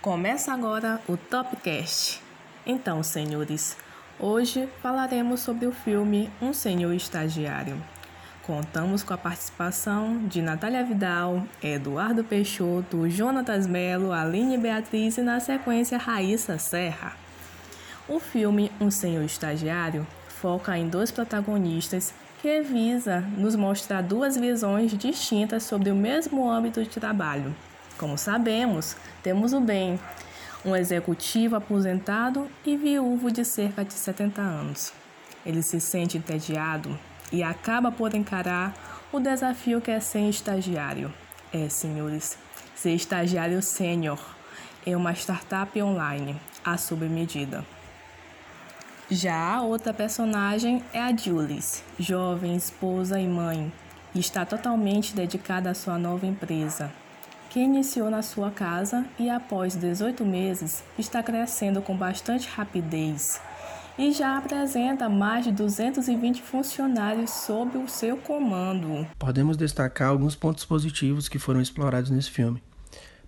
Começa agora o Topcast. Então, senhores, hoje falaremos sobre o filme Um Senhor Estagiário. Contamos com a participação de Natália Vidal, Eduardo Peixoto, Jonatas Melo, Aline Beatriz e, na sequência, Raíssa Serra. O filme Um Senhor Estagiário foca em dois protagonistas que visa nos mostrar duas visões distintas sobre o mesmo âmbito de trabalho. Como sabemos, temos o Ben, um executivo aposentado e viúvo de cerca de 70 anos. Ele se sente entediado e acaba por encarar o desafio que é ser estagiário. É, senhores, ser estagiário sênior em uma startup online, à sob medida. Já a outra personagem é a Jules, jovem esposa e mãe, e está totalmente dedicada à sua nova empresa, que iniciou na sua casa e após 18 meses está crescendo com bastante rapidez e já apresenta mais de 220 funcionários sob o seu comando. Podemos destacar alguns pontos positivos que foram explorados nesse filme.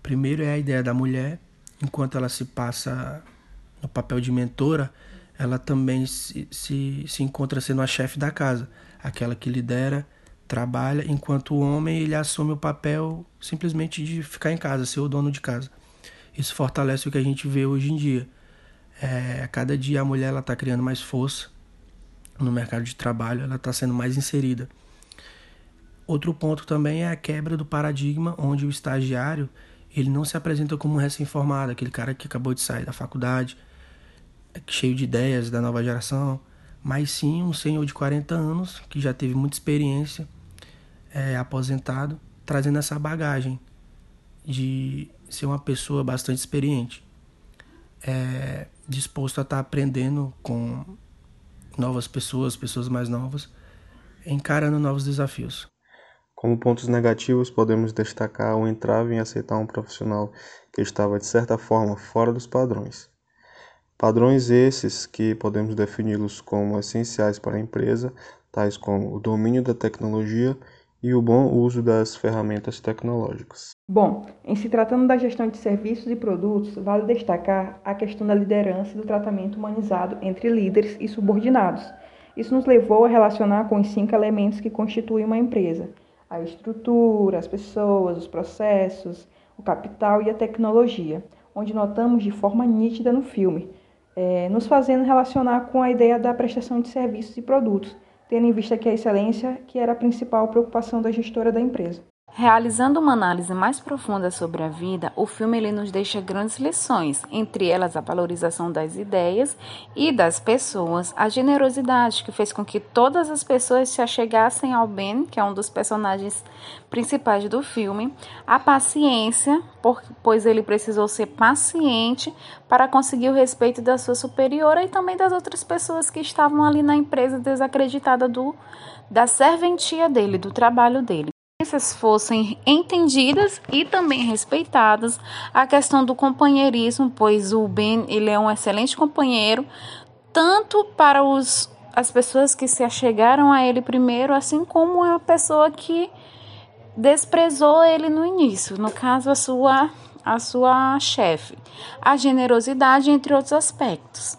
Primeiro é a ideia da mulher, enquanto ela se passa no papel de mentora, ela também se, se, se encontra sendo a chefe da casa, aquela que lidera, trabalha, enquanto o homem ele assume o papel simplesmente de ficar em casa, ser o dono de casa. Isso fortalece o que a gente vê hoje em dia. É, cada dia a mulher ela está criando mais força no mercado de trabalho, ela está sendo mais inserida. Outro ponto também é a quebra do paradigma onde o estagiário ele não se apresenta como um recém-formado, aquele cara que acabou de sair da faculdade, cheio de ideias da nova geração, mas sim um senhor de 40 anos que já teve muita experiência, é, aposentado, trazendo essa bagagem de ser uma pessoa bastante experiente, é, disposto a estar aprendendo com novas pessoas, pessoas mais novas, encarando novos desafios. Como pontos negativos, podemos destacar o entrave em aceitar um profissional que estava, de certa forma, fora dos padrões Padrões esses que podemos defini-los como essenciais para a empresa, tais como o domínio da tecnologia e o bom uso das ferramentas tecnológicas. Bom, em se tratando da gestão de serviços e produtos, vale destacar a questão da liderança e do tratamento humanizado entre líderes e subordinados. Isso nos levou a relacionar com os cinco elementos que constituem uma empresa: a estrutura, as pessoas, os processos, o capital e a tecnologia, onde notamos de forma nítida no filme é, nos fazendo relacionar com a ideia da prestação de serviços e produtos, tendo em vista que a excelência que era a principal preocupação da gestora da empresa. Realizando uma análise mais profunda sobre a vida, o filme ele nos deixa grandes lições, entre elas a valorização das ideias e das pessoas, a generosidade que fez com que todas as pessoas se achegassem ao Ben, que é um dos personagens principais do filme, a paciência, pois ele precisou ser paciente para conseguir o respeito da sua superiora e também das outras pessoas que estavam ali na empresa desacreditada do da serventia dele, do trabalho dele fossem entendidas e também respeitadas a questão do companheirismo, pois o Ben ele é um excelente companheiro tanto para os, as pessoas que se achegaram a ele primeiro, assim como a pessoa que desprezou ele no início, no caso a sua a sua chefe, a generosidade entre outros aspectos.